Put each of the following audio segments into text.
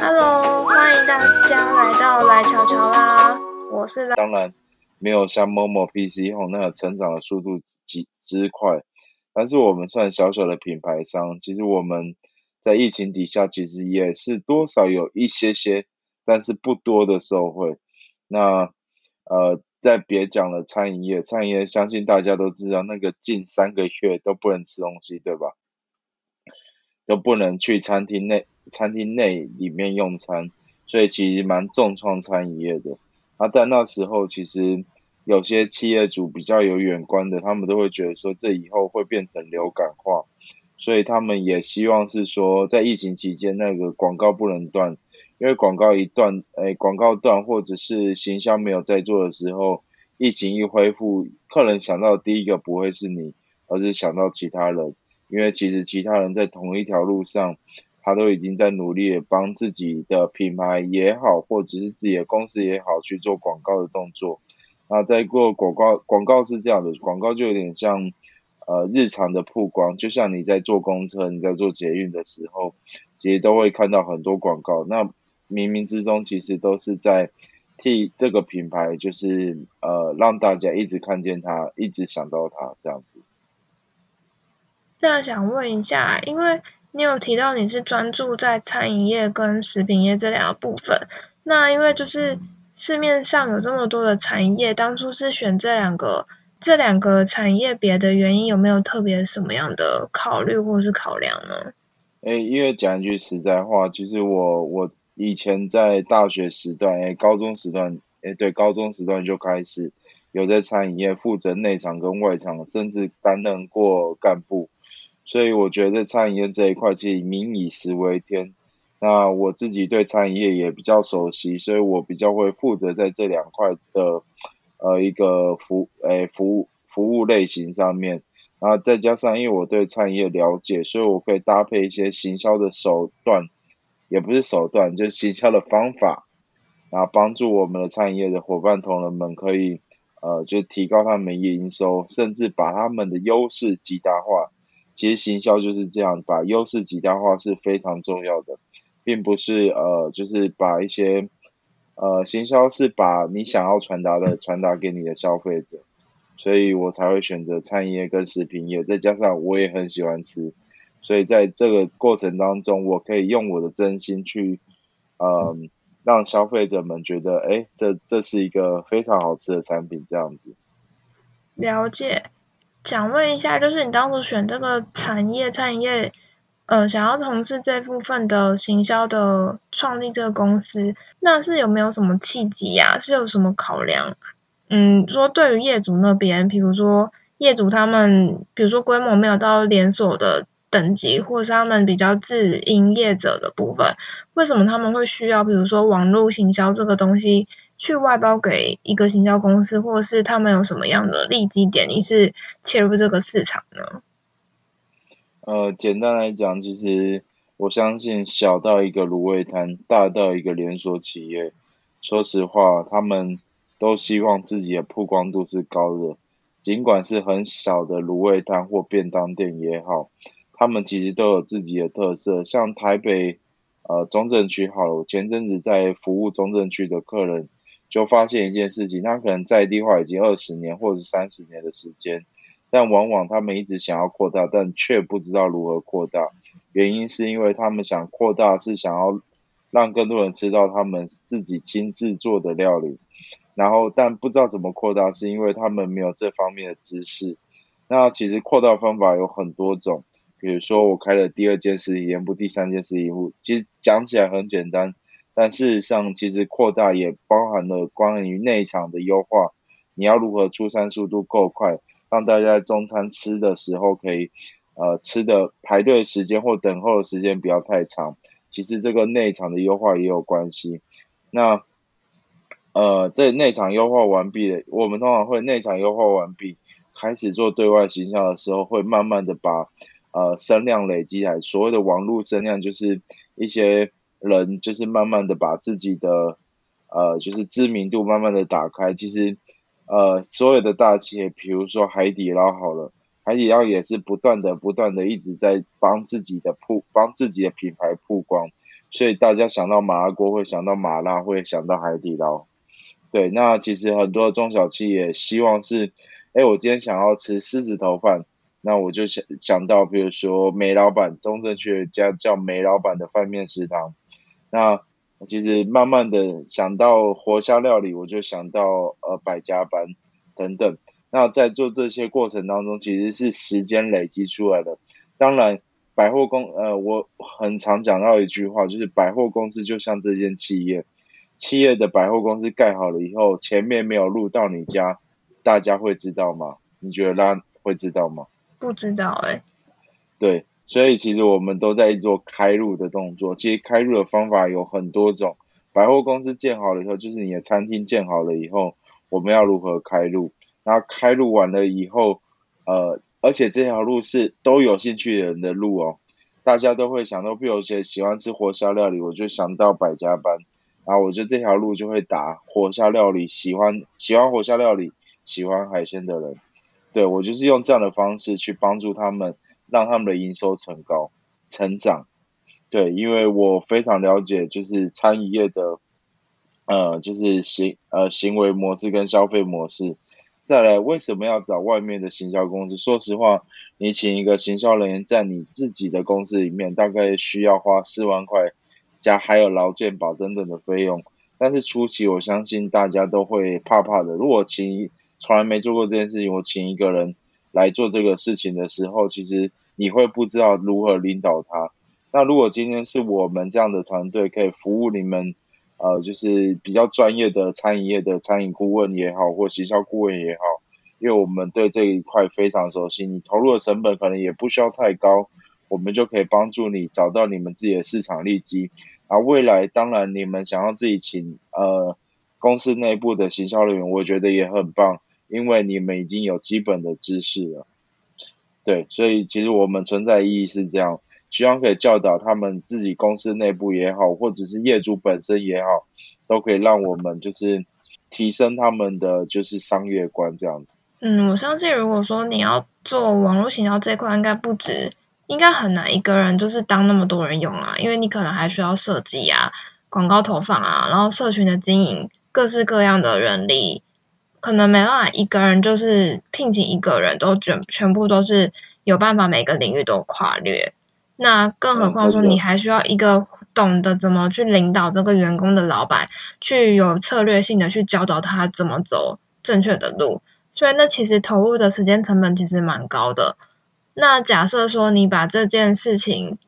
Hello，欢迎大家来到来瞧瞧啦！我是当然没有像某某 PC 后那个成长的速度极之快，但是我们算小小的品牌商，其实我们在疫情底下其实也是多少有一些些，但是不多的受惠。那呃，再别讲了，餐饮业，餐饮业相信大家都知道，那个近三个月都不能吃东西，对吧？都不能去餐厅内。餐厅内里面用餐，所以其实蛮重创餐饮业的。啊，但那时候其实有些企业主比较有远观的，他们都会觉得说这以后会变成流感化，所以他们也希望是说在疫情期间那个广告不能断，因为广告一断，哎，广告断或者是行销没有在做的时候，疫情一恢复，客人想到第一个不会是你，而是想到其他人，因为其实其他人在同一条路上。他都已经在努力的帮自己的品牌也好，或者是自己的公司也好去做广告的动作。那在过广告，广告是这样的，广告就有点像呃日常的曝光，就像你在坐公车、你在做捷运的时候，其实都会看到很多广告。那冥冥之中其实都是在替这个品牌，就是呃让大家一直看见它，一直想到它这样子。那想问一下，因为。你有提到你是专注在餐饮业跟食品业这两个部分，那因为就是市面上有这么多的产业，当初是选这两个这两个产业别的原因有没有特别什么样的考虑或是考量呢？诶，因为讲一句实在话，其实我我以前在大学时段，诶，高中时段，诶，对，高中时段就开始有在餐饮业负责内场跟外场，甚至担任过干部。所以我觉得餐饮业这一块其实民以食为天，那我自己对餐饮业也比较熟悉，所以我比较会负责在这两块的呃一个服诶服务服务类型上面，然后再加上因为我对餐饮业了解，所以我可以搭配一些行销的手段，也不是手段，就是行销的方法，然后帮助我们的餐饮业的伙伴同仁们可以呃就提高他们营收，甚至把他们的优势极大化。其实行销就是这样，把优势极大化是非常重要的，并不是呃，就是把一些呃行销是把你想要传达的传达给你的消费者，所以我才会选择餐饮业跟食品业，再加上我也很喜欢吃，所以在这个过程当中，我可以用我的真心去，嗯，让消费者们觉得，哎，这这是一个非常好吃的产品，这样子。了解。想问一下，就是你当初选这个产业，餐饮业，呃，想要从事这部分的行销的创立这个公司，那是有没有什么契机呀？是有什么考量？嗯，说对于业主那边，比如说业主他们，比如说规模没有到连锁的等级，或是他们比较自营业者的部分，为什么他们会需要，比如说网络行销这个东西？去外包给一个行销公司，或是他们有什么样的利基点？你是切入这个市场呢？呃，简单来讲，其实我相信小到一个卤味摊，大到一个连锁企业，说实话，他们都希望自己的曝光度是高的。尽管是很小的卤味摊或便当店也好，他们其实都有自己的特色。像台北呃中正区好了，我前阵子在服务中正区的客人。就发现一件事情，他可能在地化已经二十年或者是三十年的时间，但往往他们一直想要扩大，但却不知道如何扩大。原因是因为他们想扩大，是想要让更多人吃到他们自己亲自做的料理，然后但不知道怎么扩大，是因为他们没有这方面的知识。那其实扩大方法有很多种，比如说我开了第二件事体店铺，第三件事体店，其实讲起来很简单。但事实上，其实扩大也包含了关于内场的优化。你要如何出餐速度够快，让大家在中餐吃的时候可以，呃，吃的排队时间或等候的时间不要太长。其实这个内场的优化也有关系。那，呃，这内场优化完毕了，我们通常会内场优化完毕，开始做对外形象的时候，会慢慢的把，呃，声量累积来。所谓的网络声量，就是一些。人就是慢慢的把自己的，呃，就是知名度慢慢的打开。其实，呃，所有的大企业，比如说海底捞好了，海底捞也是不断的、不断的一直在帮自己的铺、帮自己的品牌曝光，所以大家想到麻辣锅会想到麻辣，会想到海底捞。对，那其实很多中小企业希望是，哎，我今天想要吃狮子头饭，那我就想想到，比如说梅老板，中正区有家叫梅老板的饭面食堂，那。其实慢慢的想到活虾料理，我就想到呃百家班等等。那在做这些过程当中，其实是时间累积出来的。当然，百货公呃，我很常讲到一句话，就是百货公司就像这间企业，企业的百货公司盖好了以后，前面没有路到你家，大家会知道吗？你觉得大家会知道吗？不知道哎。对。所以其实我们都在做开路的动作。其实开路的方法有很多种。百货公司建好了以后，就是你的餐厅建好了以后，我们要如何开路？然后开路完了以后，呃，而且这条路是都有兴趣的人的路哦。大家都会想到，比如说喜欢吃活虾料理，我就想到百家班。然后我觉得这条路就会打活虾料理，喜欢喜欢活虾料理，喜欢海鲜的人。对我就是用这样的方式去帮助他们。让他们的营收成高、成长，对，因为我非常了解，就是餐饮业的，呃，就是行呃行为模式跟消费模式。再来，为什么要找外面的行销公司？说实话，你请一个行销人员在你自己的公司里面，大概需要花四万块，加还有劳健保等等的费用。但是初期，我相信大家都会怕怕的。如果请从来没做过这件事情，我请一个人。来做这个事情的时候，其实你会不知道如何领导他。那如果今天是我们这样的团队可以服务你们，呃，就是比较专业的餐饮业的餐饮顾问也好，或行销顾问也好，因为我们对这一块非常熟悉，你投入的成本可能也不需要太高，我们就可以帮助你找到你们自己的市场利基。啊，未来当然你们想要自己请呃公司内部的行销人员，我觉得也很棒。因为你们已经有基本的知识了，对，所以其实我们存在意义是这样，希望可以教导他们自己公司内部也好，或者是业主本身也好，都可以让我们就是提升他们的就是商业观这样子。嗯，我相信如果说你要做网络行销这块，应该不止，应该很难一个人就是当那么多人用啊，因为你可能还需要设计啊、广告投放啊，然后社群的经营，各式各样的人力。可能没办法一个人就是聘请一个人都全全部都是有办法每个领域都跨越，那更何况说你还需要一个懂得怎么去领导这个员工的老板，去有策略性的去教导他怎么走正确的路，所以那其实投入的时间成本其实蛮高的。那假设说你把这件事情，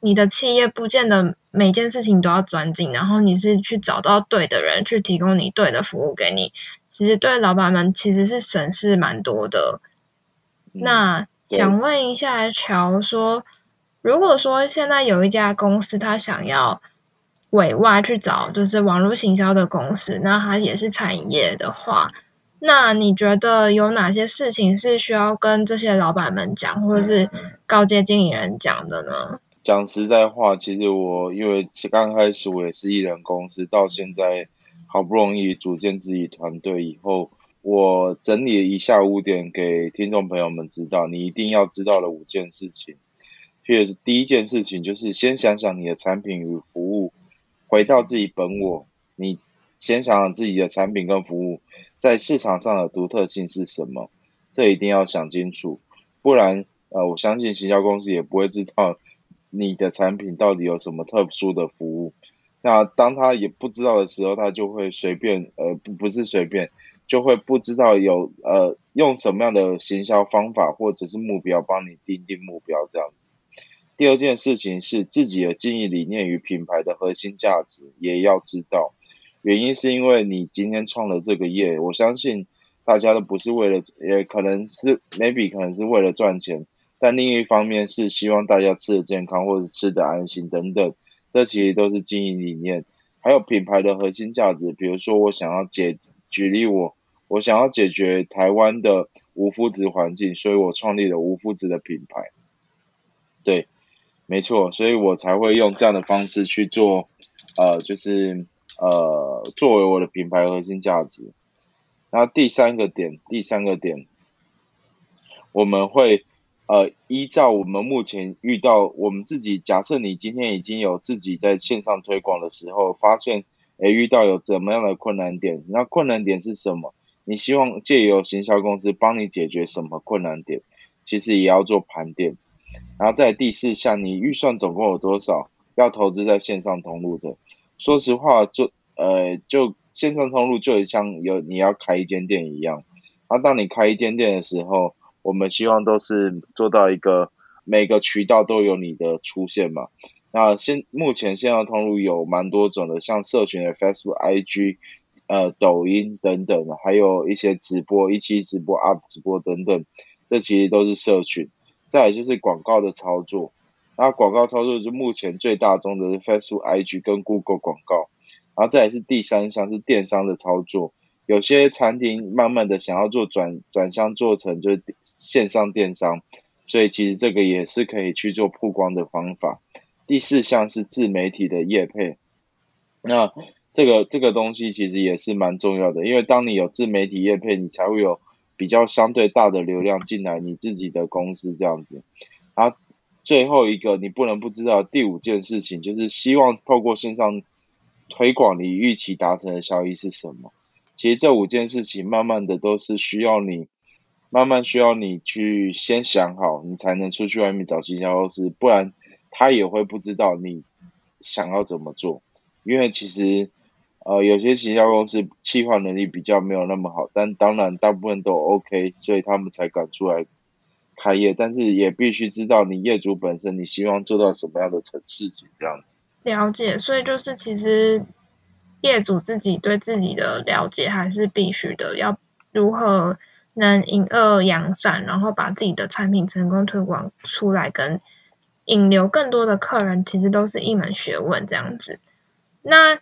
你的企业不见得每件事情都要钻进，然后你是去找到对的人去提供你对的服务给你。其实对老板们其实是省事蛮多的。那想问一下乔说，如果说现在有一家公司，他想要委外去找就是网络行销的公司，那他也是产业业的话，那你觉得有哪些事情是需要跟这些老板们讲，或者是高阶经理人讲的呢？讲实在话，其实我因为刚开始我也是艺人公司，到现在。好不容易组建自己团队以后，我整理了一下五点给听众朋友们知道，你一定要知道的五件事情。譬如第一件事情就是先想想你的产品与服务，回到自己本我，你先想想自己的产品跟服务在市场上的独特性是什么，这一定要想清楚，不然呃，我相信行销公司也不会知道你的产品到底有什么特殊的服务。那当他也不知道的时候，他就会随便，呃，不不是随便，就会不知道有呃用什么样的行销方法或者是目标帮你定定目标这样子。第二件事情是自己的经营理念与品牌的核心价值也要知道，原因是因为你今天创了这个业，我相信大家都不是为了，也可能是 maybe 可能是为了赚钱，但另一方面是希望大家吃的健康或者吃的安心等等。这其实都是经营理念，还有品牌的核心价值。比如说，我想要解举例，我我想要解决台湾的无麸质环境，所以我创立了无麸质的品牌。对，没错，所以我才会用这样的方式去做，呃，就是呃，作为我的品牌核心价值。然后第三个点，第三个点，我们会呃依照我们目前遇到我们自己，假设你今天已经有自己在线上推广的时候，发现诶遇到有怎么样的困难点，那困难点是什么？你希望借由行销公司帮你解决什么困难点？其实也要做盘点。然后在第四项，你预算总共有多少要投资在线上通路的？说实话，就呃就线上通路就像有你要开一间店一样。那当你开一间店的时候，我们希望都是做到一个每个渠道都有你的出现嘛。那现目前线上通路有蛮多种的，像社群的 Facebook、IG、呃抖音等等，还有一些直播、一期直播、UP 直播等等，这其实都是社群。再来就是广告的操作，那广告操作就目前最大宗的是 Facebook、IG 跟 Google 广告，然后再来是第三项是电商的操作，有些餐厅慢慢的想要做转转向做成就是线上电商，所以其实这个也是可以去做曝光的方法。第四项是自媒体的业配，那这个这个东西其实也是蛮重要的，因为当你有自媒体业配，你才会有。比较相对大的流量进来，你自己的公司这样子，啊，最后一个你不能不知道第五件事情，就是希望透过线上推广，你预期达成的效益是什么？其实这五件事情，慢慢的都是需要你，慢慢需要你去先想好，你才能出去外面找营销公司，不然他也会不知道你想要怎么做，因为其实。呃，有些行销公司企划能力比较没有那么好，但当然大部分都 OK，所以他们才敢出来开业。但是也必须知道你业主本身，你希望做到什么样的成事情这样子。了解，所以就是其实业主自己对自己的了解还是必须的，要如何能引恶扬善，然后把自己的产品成功推广出来，跟引流更多的客人，其实都是一门学问这样子。那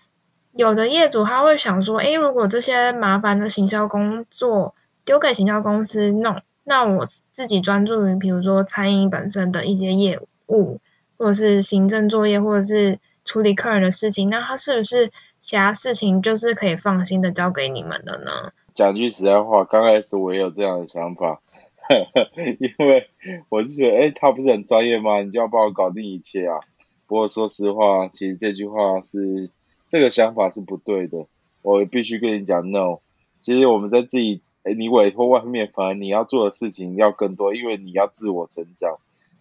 有的业主他会想说：“诶，如果这些麻烦的行销工作丢给行销公司弄，那我自己专注于比如说餐饮本身的一些业务，或者是行政作业，或者是处理客人的事情，那他是不是其他事情就是可以放心的交给你们的呢？”讲句实在话，刚开始我也有这样的想法，因为我是觉得，哎，他不是很专业吗？你就要帮我搞定一切啊！不过说实话，其实这句话是。这个想法是不对的，我必须跟你讲，no。其实我们在自己，哎你委托外面，反而你要做的事情要更多，因为你要自我成长。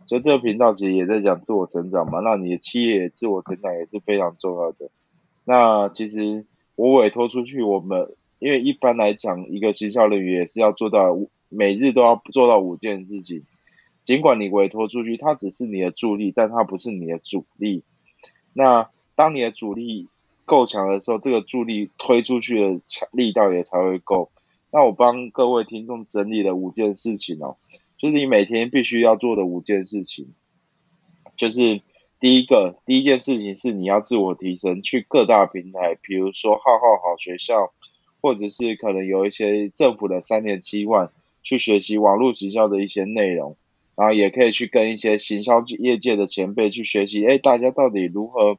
所以这个频道其实也在讲自我成长嘛，那你的企业自我成长也是非常重要的。那其实我委托出去，我们因为一般来讲，一个行销人员也是要做到每日都要做到五件事情。尽管你委托出去，他只是你的助力，但他不是你的主力。那当你的主力。够强的时候，这个助力推出去的强力道也才会够。那我帮各位听众整理了五件事情哦，就是你每天必须要做的五件事情。就是第一个，第一件事情是你要自我提升，去各大平台，比如说浩浩好学校，或者是可能有一些政府的三年七万，去学习网络行销的一些内容，然后也可以去跟一些行销业界的前辈去学习，哎，大家到底如何？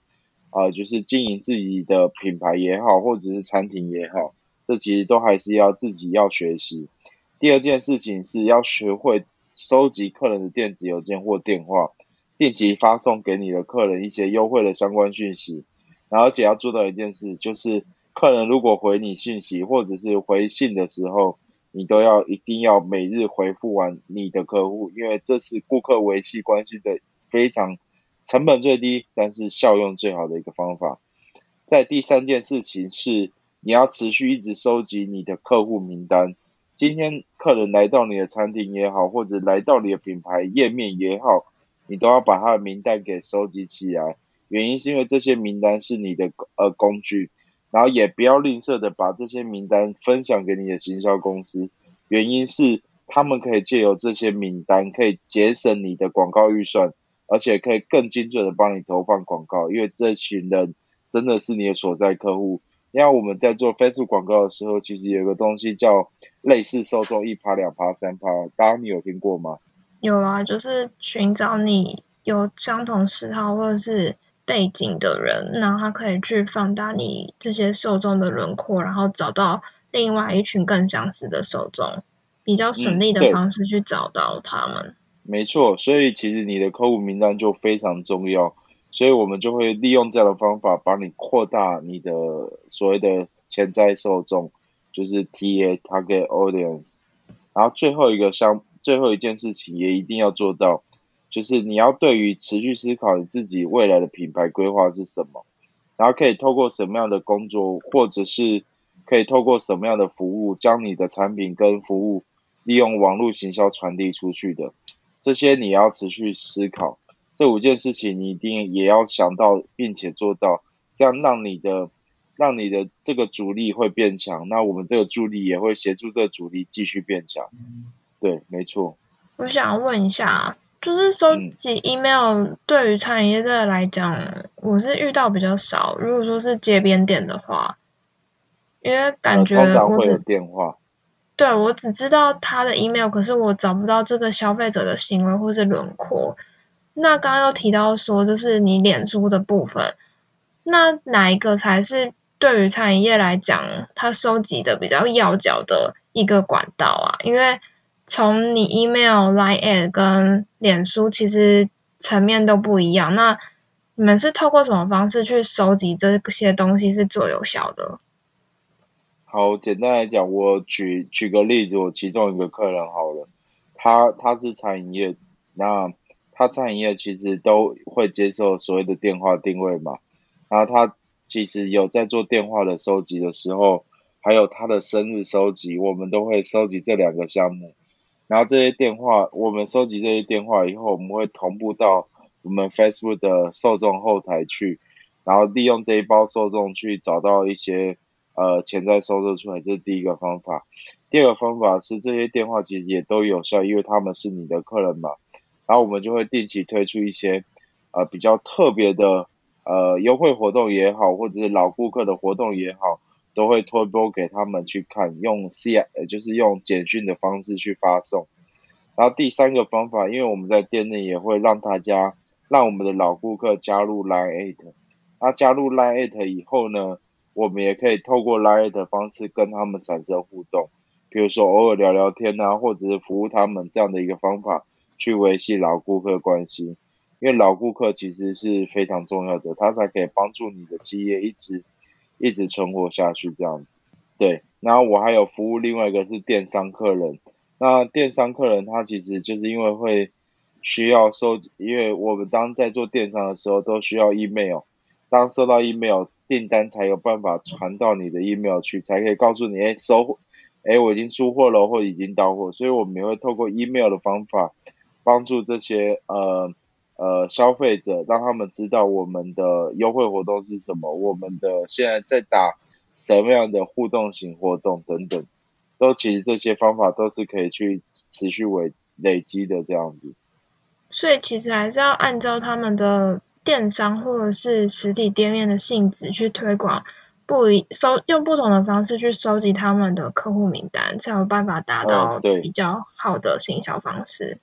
啊，就是经营自己的品牌也好，或者是餐厅也好，这其实都还是要自己要学习。第二件事情是要学会收集客人的电子邮件或电话，定期发送给你的客人一些优惠的相关讯息。然后，而且要做到一件事，就是客人如果回你信息或者是回信的时候，你都要一定要每日回复完你的客户，因为这是顾客维系关系的非常。成本最低，但是效用最好的一个方法。在第三件事情是，你要持续一直收集你的客户名单。今天客人来到你的餐厅也好，或者来到你的品牌页面也好，你都要把他的名单给收集起来。原因是因为这些名单是你的呃工具，然后也不要吝啬的把这些名单分享给你的行销公司。原因是他们可以借由这些名单，可以节省你的广告预算。而且可以更精准的帮你投放广告，因为这群人真的是你的所在客户。因为我们在做 Facebook 广告的时候，其实有个东西叫类似受众一趴、两趴、三趴，大家你有听过吗？有啊，就是寻找你有相同嗜好或者是背景的人，然后他可以去放大你这些受众的轮廓，然后找到另外一群更相似的受众，比较省力的方式去找到他们。没错，所以其实你的客户名单就非常重要，所以我们就会利用这样的方法，帮你扩大你的所谓的潜在受众，就是 T A Target Audience。然后最后一个项，最后一件事情也一定要做到，就是你要对于持续思考你自己未来的品牌规划是什么，然后可以透过什么样的工作，或者是可以透过什么样的服务，将你的产品跟服务利用网络行销传递出去的，这些你要持续思考。这五件事情你一定也要想到，并且做到，这样让你的。让你的这个主力会变强，那我们这个助力也会协助这个主力继续变强。对，没错。我想问一下，就是收集 email 对于餐饮业这来讲，我是遇到比较少。如果说是街边店的话，因为感觉会有电话。对，我只知道他的 email，可是我找不到这个消费者的行为或是轮廓。那刚刚又提到说，就是你脸书的部分，那哪一个才是？对于餐饮业来讲，它收集的比较要角的一个管道啊，因为从你 email、line、跟脸书，其实层面都不一样。那你们是透过什么方式去收集这些东西是最有效的？好，简单来讲，我举举个例子，我其中一个客人好了，他他是餐饮业，那他餐饮业其实都会接受所谓的电话定位嘛，然后他。其实有在做电话的收集的时候，还有他的生日收集，我们都会收集这两个项目。然后这些电话，我们收集这些电话以后，我们会同步到我们 Facebook 的受众后台去，然后利用这一包受众去找到一些呃潜在收众出来，这是第一个方法。第二个方法是这些电话其实也都有效，因为他们是你的客人嘛。然后我们就会定期推出一些呃比较特别的。呃，优惠活动也好，或者是老顾客的活动也好，都会推播给他们去看，用 C 就是用简讯的方式去发送。然后第三个方法，因为我们在店内也会让大家让我们的老顾客加入 Line at，那加入 Line Eight 以后呢，我们也可以透过 Line at 方式跟他们产生互动，比如说偶尔聊聊天啊，或者是服务他们这样的一个方法，去维系老顾客关系。因为老顾客其实是非常重要的，他才可以帮助你的企业一直一直存活下去这样子。对，然后我还有服务另外一个是电商客人，那电商客人他其实就是因为会需要收，因为我们当在做电商的时候都需要 email，当收到 email 订单才有办法传到你的 email 去，才可以告诉你，哎，收，哎，我已经出货了或已经到货，所以我们也会透过 email 的方法帮助这些呃。呃，消费者让他们知道我们的优惠活动是什么，我们的现在在打什么样的互动型活动等等，都其实这些方法都是可以去持续累累积的这样子。所以其实还是要按照他们的电商或者是实体店面的性质去推广，不一收用不同的方式去收集他们的客户名单，才有办法达到比较好的行销方式。嗯，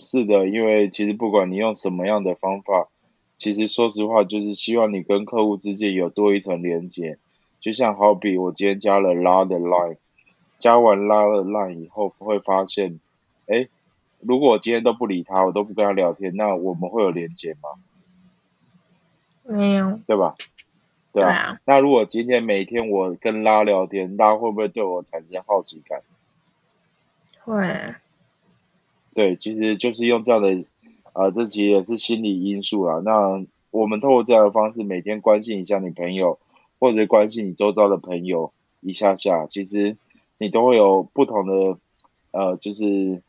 是的，因为其实不管你用什么样的方法，其实说实话，就是希望你跟客户之间有多一层连接。就像好比我今天加了拉的 line，加完拉的 line 以后，会发现，哎，如果我今天都不理他，我都不跟他聊天，那我们会有连接吗？没有，对吧？对啊。那如果今天每天我跟拉聊天，拉会不会对我产生好奇感？会。对，其实就是用这样的，呃，这其实也是心理因素啦。那我们透过这样的方式，每天关心一下你朋友，或者关心你周遭的朋友一下下，其实你都会有不同的，呃，就是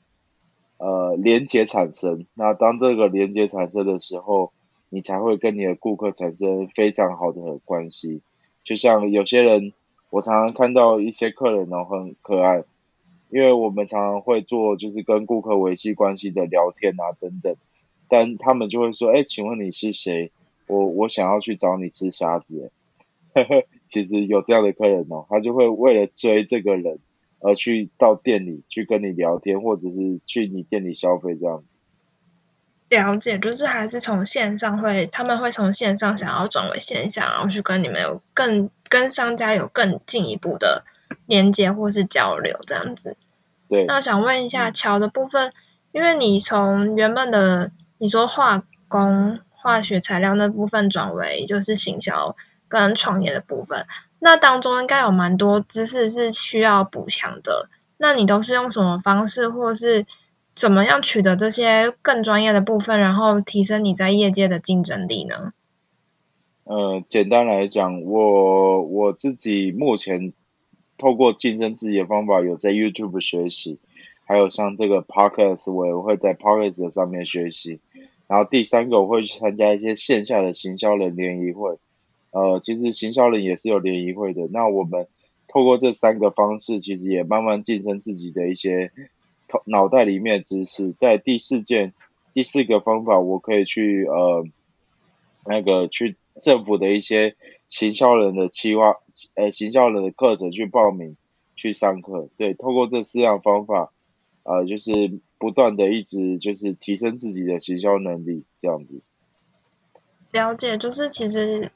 呃连接产生。那当这个连接产生的时候，你才会跟你的顾客产生非常好的关系。就像有些人，我常常看到一些客人哦，很可爱。因为我们常常会做，就是跟顾客维系关系的聊天啊等等，但他们就会说：“哎，请问你是谁？我我想要去找你吃虾子。”呵呵，其实有这样的客人哦，他就会为了追这个人而去到店里去跟你聊天，或者是去你店里消费这样子。了解，就是还是从线上会，他们会从线上想要转为线下，然后去跟你们有更跟商家有更进一步的。连接或是交流这样子。对，那想问一下桥的部分，因为你从原本的你说化工、化学材料那部分转为就是行销跟创业的部分，那当中应该有蛮多知识是需要补强的。那你都是用什么方式，或是怎么样取得这些更专业的部分，然后提升你在业界的竞争力呢？呃，简单来讲，我我自己目前透过晋升自己的方法，有在 YouTube 学习，还有像这个 Podcast，我也会在 Podcast 上面学习。然后第三个，我会去参加一些线下的行销人联谊会。呃，其实行销人也是有联谊会的。那我们。透过这三个方式，其实也慢慢晋升自己的一些头脑袋里面的知识。在第四件、第四个方法，我可以去呃那个去政府的一些行销人的企划，呃行销人的课程去报名去上课。对，透过这四样方法，呃，就是不断的一直就是提升自己的行销能力，这样子。了解，就是其实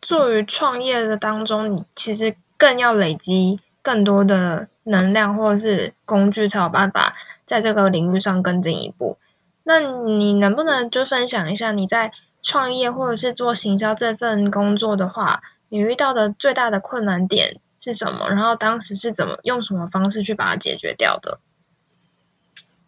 作于创业的当中，你其实。更要累积更多的能量或者是工具，才有办法在这个领域上更进一步。那你能不能就分享一下你在创业或者是做行销这份工作的话，你遇到的最大的困难点是什么？然后当时是怎么用什么方式去把它解决掉的？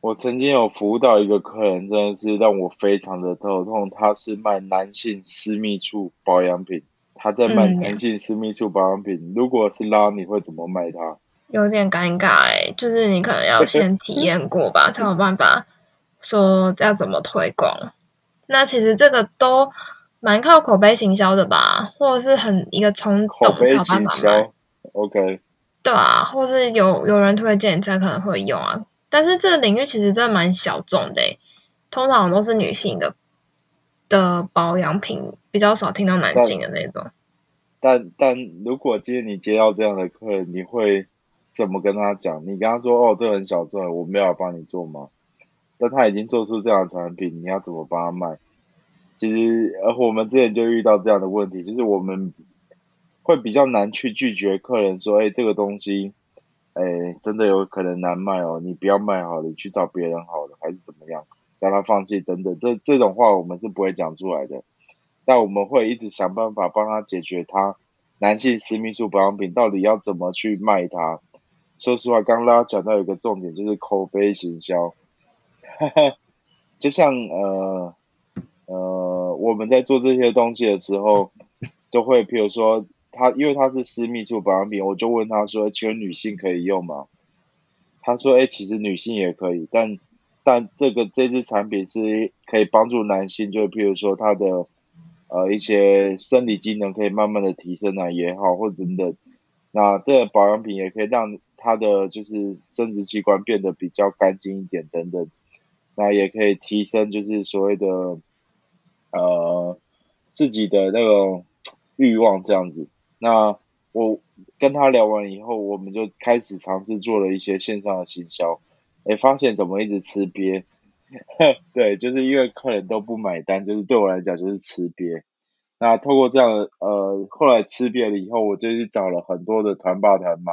我曾经有服务到一个客人，真的是让我非常的头痛。他是卖男性私密处保养品。他在卖男性私密处保养品，如果是拉，你会怎么卖他？有点尴尬哎，就是你可能要先体验过吧，才有办法说要怎么推广。那其实这个都蛮靠口碑行销的吧，或者是很一个冲动才有办法卖。OK，对啊，或是有有人推荐才可能会用啊。但是这个领域其实真的蛮小众的，通常都是女性的。的保养品比较少听到男性的那种，但但如果今天你接到这样的客人，你会怎么跟他讲？你跟他说：“哦，这很小众，我没有帮你做吗？”但他已经做出这样的产品，你要怎么帮他卖？其实，呃，我们之前就遇到这样的问题，就是我们会比较难去拒绝客人说：“哎，这个东西，哎，真的有可能难卖哦，你不要卖好了，你去找别人好了，还是怎么样？”叫他放弃等等，这这种话我们是不会讲出来的，但我们会一直想办法帮他解决他男性私密处保养品到底要怎么去卖它。说实话，刚刚讲到一个重点，就是口碑行销。就像呃呃，我们在做这些东西的时候，都会譬如说他，因为他是私密处保养品，我就问他说：“请问女性可以用吗？”他说：“哎，其实女性也可以，但。”但这个这支产品是可以帮助男性，就譬如说他的呃一些生理机能可以慢慢的提升啊也好，或等等。那这个保养品也可以让他的就是生殖器官变得比较干净一点等等。那也可以提升就是所谓的呃自己的那种欲望这样子。那我跟他聊完以后，我们就开始尝试做了一些线上的行销。哎，发现怎么一直吃瘪？对，就是因为客人都不买单，就是对我来讲就是吃瘪。那透过这样，呃，后来吃瘪了以后，我就去找了很多的团爸团妈，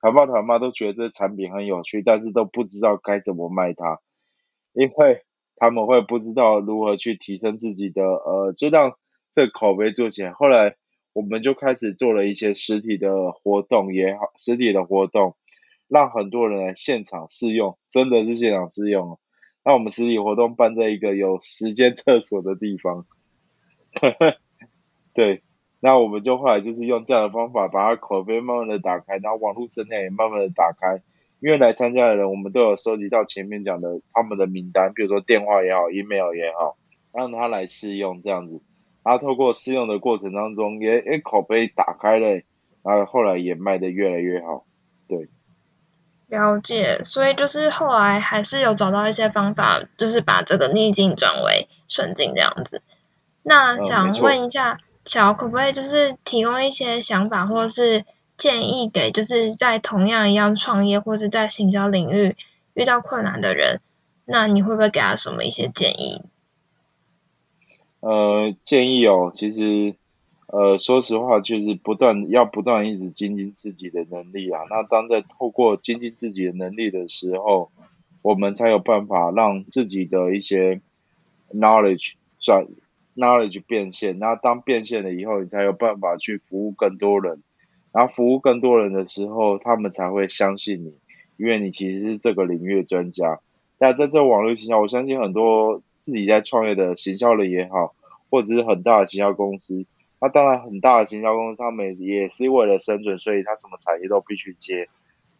团爸团妈都觉得这产品很有趣，但是都不知道该怎么卖它，因为他们会不知道如何去提升自己的，呃，就让这口碑做起来。后来我们就开始做了一些实体的活动也好，实体的活动。让很多人来现场试用，真的是现场试用。那我们实体活动办在一个有时间厕所的地方，对。那我们就后来就是用这样的方法，把它口碑慢慢的打开，然后网络生态也慢慢的打开。因为来参加的人，我们都有收集到前面讲的他们的名单，比如说电话也好，email 也好，让他来试用这样子。然后透过试用的过程当中，也也口碑打开了，然后后来也卖的越来越好，对。了解，所以就是后来还是有找到一些方法，就是把这个逆境转为顺境这样子。那想问一下，小可不可以就是提供一些想法或者是建议给就是在同样一样创业或是在行销领域遇到困难的人？那你会不会给他什么一些建议？呃，建议哦，其实呃，说实话，就是不断要不断一直精进自己的能力啊。那当在透过精进自己的能力的时候，我们才有办法让自己的一些 knowledge 转 knowledge 变现。那当变现了以后，你才有办法去服务更多人。然后服务更多人的时候，他们才会相信你，因为你其实是这个领域的专家。那在这网络行销，我相信很多自己在创业的行销人也好，或者是很大的行销公司。那当然，很大的行销公司，他们也是为了生存，所以他什么产业都必须接。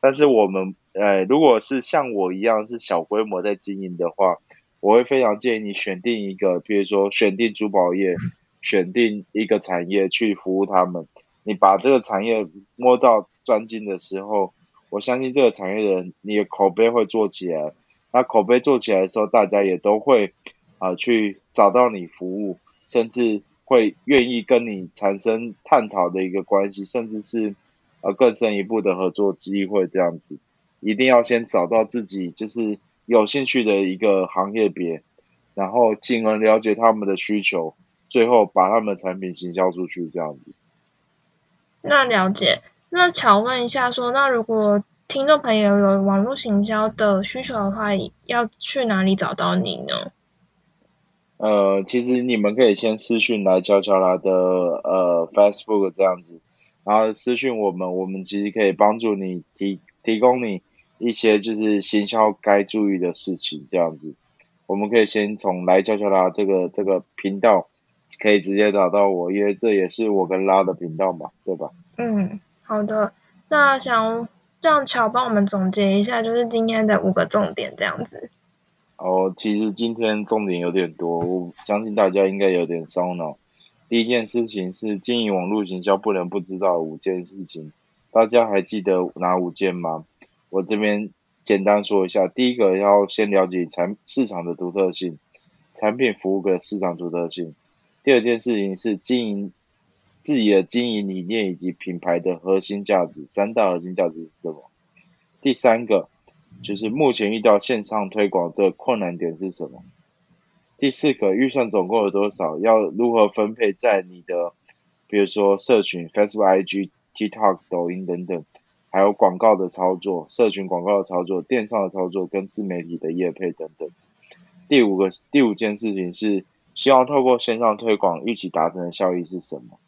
但是我们，呃，如果是像我一样是小规模在经营的话，我会非常建议你选定一个，比如说选定珠宝业，选定一个产业去服务他们。你把这个产业摸到专精的时候，我相信这个产业的人，你的口碑会做起来。那口碑做起来的时候，大家也都会啊去找到你服务，甚至。会愿意跟你产生探讨的一个关系，甚至是呃更深一步的合作机会，这样子，一定要先找到自己就是有兴趣的一个行业别，然后进而了解他们的需求，最后把他们产品行销出去，这样子。那了解，那巧问一下，说那如果听众朋友有网络行销的需求的话，要去哪里找到你呢？呃，其实你们可以先私讯来悄悄啦的呃 Facebook 这样子，然后私讯我们，我们其实可以帮助你提提供你一些就是行销该注意的事情这样子。我们可以先从来悄悄啦这个这个频道可以直接找到我，因为这也是我跟拉的频道嘛，对吧？嗯，好的。那想让乔帮我们总结一下，就是今天的五个重点这样子。哦，其实今天重点有点多，我相信大家应该有点烧脑。第一件事情是经营网络行销不能不知道五件事情，大家还记得哪五件吗？我这边简单说一下，第一个要先了解产市场的独特性，产品服务的市场独特性。第二件事情是经营自己的经营理念以及品牌的核心价值，三大核心价值是什么？第三个。就是目前遇到线上推广的困难点是什么？第四个预算总共有多少？要如何分配在你的，比如说社群、Facebook、IG、TikTok、抖音等等，还有广告的操作、社群广告的操作、电商的操作跟自媒体的业配等等。第五个第五件事情是希望透过线上推广一起达成的效益是什么？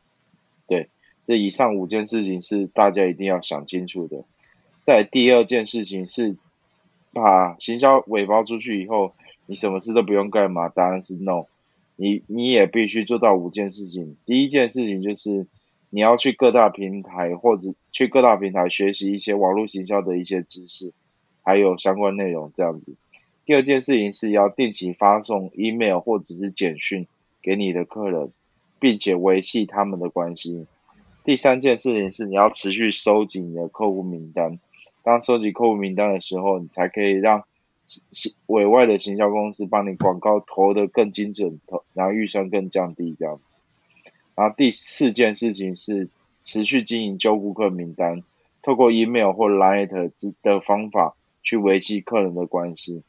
对，这以上五件事情是大家一定要想清楚的。在第二件事情是。把行销尾包出去以后，你什么事都不用干嘛？答案是 no。你你也必须做到五件事情。第一件事情就是你要去各大平台或者去各大平台学习一些网络行销的一些知识，还有相关内容这样子。第二件事情是要定期发送 email 或者是简讯给你的客人，并且维系他们的关系。第三件事情是你要持续收集你的客户名单。当收集客户名单的时候，你才可以让委外的行销公司帮你广告投的更精准，投然后预算更降低这样子。然后第四件事情是持续经营旧顾客名单，透过 email 或 line 的方法去维系客人的关系。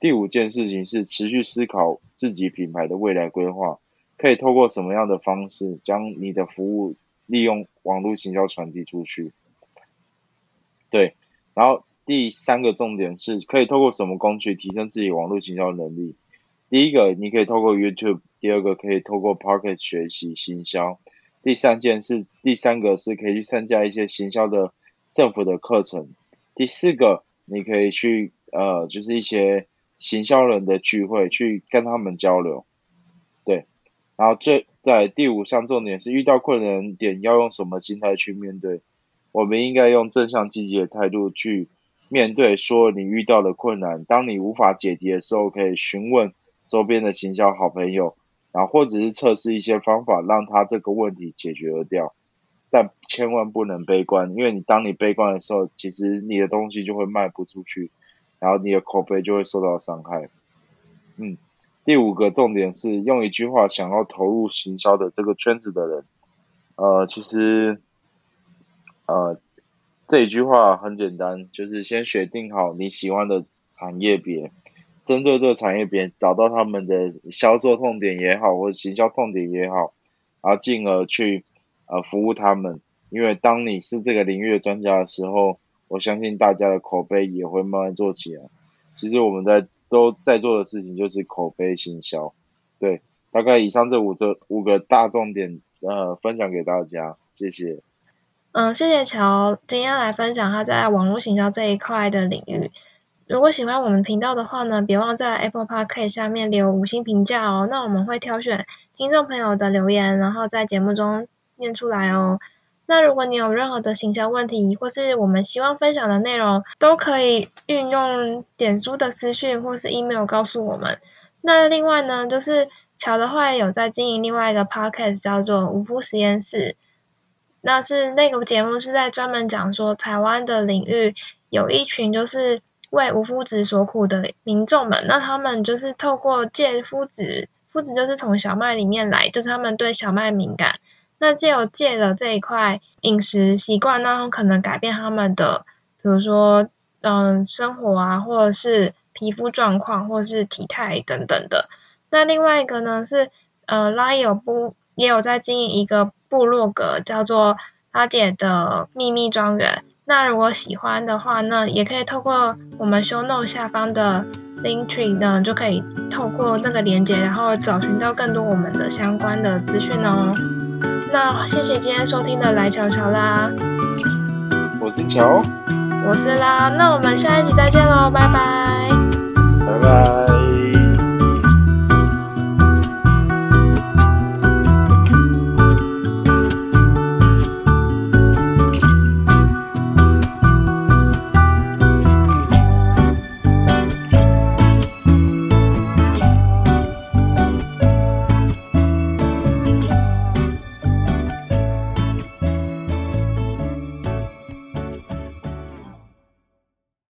第五件事情是持续思考自己品牌的未来规划，可以透过什么样的方式将你的服务利用网络行销传递出去。对。然后第三个重点是可以透过什么工具提升自己网络行销能力？第一个，你可以透过 YouTube；第二个，可以透过 Pocket 学习行销；第三件事，第三个是可以去参加一些行销的政府的课程；第四个，你可以去呃，就是一些行销人的聚会去跟他们交流。对，然后最在第五项重点是遇到困难点要用什么心态去面对？我们应该用正向积极的态度去面对，说你遇到的困难。当你无法解题的时候，可以询问周边的行销好朋友，然后或者是测试一些方法，让他这个问题解决掉。但千万不能悲观，因为你当你悲观的时候，其实你的东西就会卖不出去，然后你的口碑就会受到伤害。嗯，第五个重点是用一句话，想要投入行销的这个圈子的人，呃，其实。呃，这一句话很简单，就是先选定好你喜欢的产业别，针对这个产业别找到他们的销售痛点也好，或者行销痛点也好，然后进而去呃服务他们。因为当你是这个领域的专家的时候，我相信大家的口碑也会慢慢做起来。其实我们在都在做的事情就是口碑行销。对，大概以上这五这五个大重点，呃，分享给大家，谢谢。嗯，谢谢乔今天来分享他在网络行销这一块的领域。如果喜欢我们频道的话呢，别忘在 Apple Park 下面留五星评价哦。那我们会挑选听众朋友的留言，然后在节目中念出来哦。那如果你有任何的行销问题，或是我们希望分享的内容，都可以运用点书的私讯或是 email 告诉我们。那另外呢，就是乔的话有在经营另外一个 podcast 叫做无夫实验室，那是那个节目是在专门讲说台湾的领域有一群就是为无夫子所苦的民众们，那他们就是透过借夫子，夫子就是从小麦里面来，就是他们对小麦敏感。那借由戒了这一块饮食习惯，那可能改变他们的，比如说，嗯，生活啊，或者是皮肤状况，或是体态等等的。那另外一个呢是，呃，拉也有部也有在经营一个部落格，叫做拉姐的秘密庄园。那如果喜欢的话，那也可以透过我们 show note 下方的 link tree 呢，就可以透过那个连接，然后找寻到更多我们的相关的资讯哦。那谢谢今天收听的来瞧瞧啦。我是乔，我是啦。那我们下一集再见喽，拜拜。拜拜。